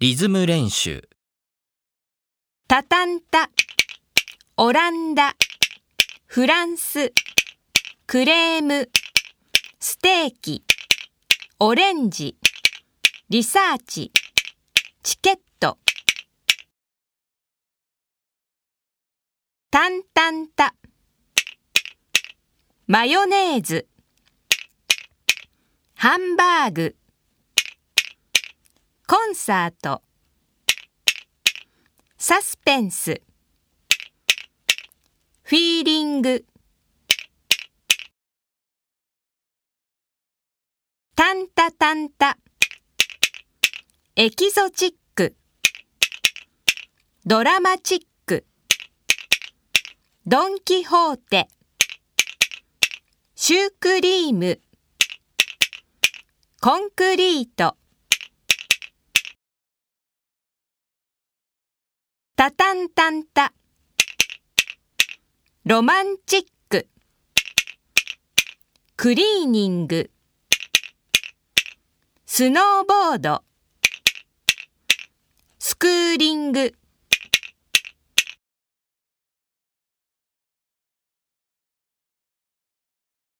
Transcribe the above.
リズム練習タタンタ、オランダ、フランス、クレーム、ステーキ、オレンジ、リサーチ、チケット。タンタンタ、マヨネーズ、ハンバーグ、コンサート、サスペンス、フィーリング、タンタタンタ、エキゾチック、ドラマチック、ドンキホーテ、シュークリーム、コンクリート、タタンタンタ、ロマンチック、クリーニング、スノーボード、スクーリング、